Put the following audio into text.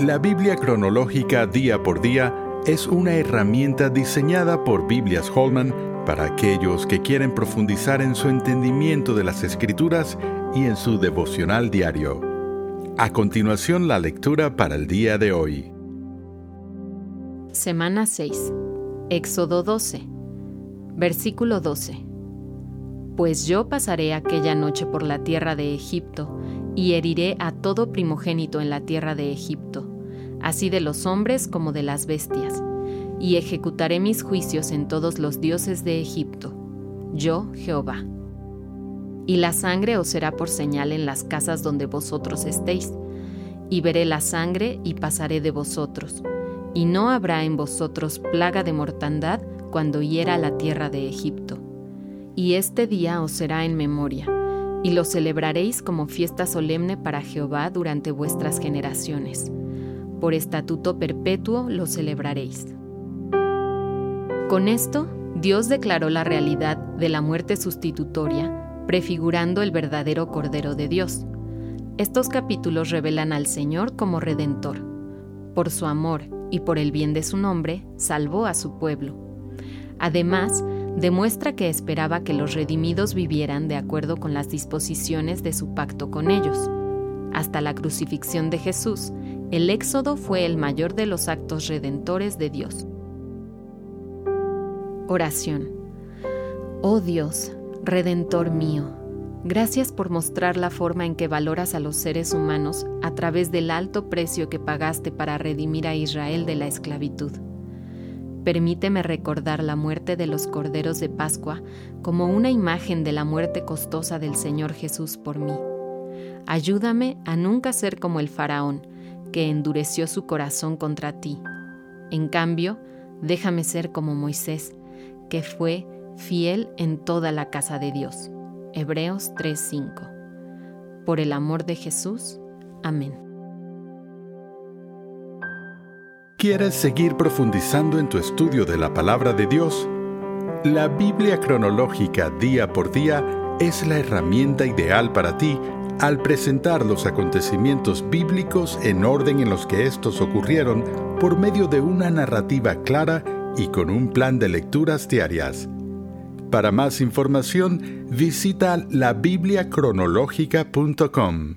La Biblia cronológica día por día es una herramienta diseñada por Biblias Holman para aquellos que quieren profundizar en su entendimiento de las escrituras y en su devocional diario. A continuación la lectura para el día de hoy. Semana 6. Éxodo 12. Versículo 12. Pues yo pasaré aquella noche por la tierra de Egipto, y heriré a todo primogénito en la tierra de Egipto, así de los hombres como de las bestias, y ejecutaré mis juicios en todos los dioses de Egipto, yo Jehová. Y la sangre os será por señal en las casas donde vosotros estéis, y veré la sangre y pasaré de vosotros, y no habrá en vosotros plaga de mortandad cuando hiera la tierra de Egipto. Y este día os será en memoria, y lo celebraréis como fiesta solemne para Jehová durante vuestras generaciones. Por estatuto perpetuo lo celebraréis. Con esto, Dios declaró la realidad de la muerte sustitutoria, prefigurando el verdadero Cordero de Dios. Estos capítulos revelan al Señor como Redentor. Por su amor y por el bien de su nombre, salvó a su pueblo. Además, demuestra que esperaba que los redimidos vivieran de acuerdo con las disposiciones de su pacto con ellos. Hasta la crucifixión de Jesús, el Éxodo fue el mayor de los actos redentores de Dios. Oración. Oh Dios, Redentor mío, gracias por mostrar la forma en que valoras a los seres humanos a través del alto precio que pagaste para redimir a Israel de la esclavitud. Permíteme recordar la muerte de los corderos de Pascua como una imagen de la muerte costosa del Señor Jesús por mí. Ayúdame a nunca ser como el faraón, que endureció su corazón contra ti. En cambio, déjame ser como Moisés, que fue fiel en toda la casa de Dios. Hebreos 3:5. Por el amor de Jesús. Amén. ¿Quieres seguir profundizando en tu estudio de la palabra de Dios? La Biblia cronológica día por día es la herramienta ideal para ti al presentar los acontecimientos bíblicos en orden en los que estos ocurrieron por medio de una narrativa clara y con un plan de lecturas diarias. Para más información, visita labibliacronológica.com.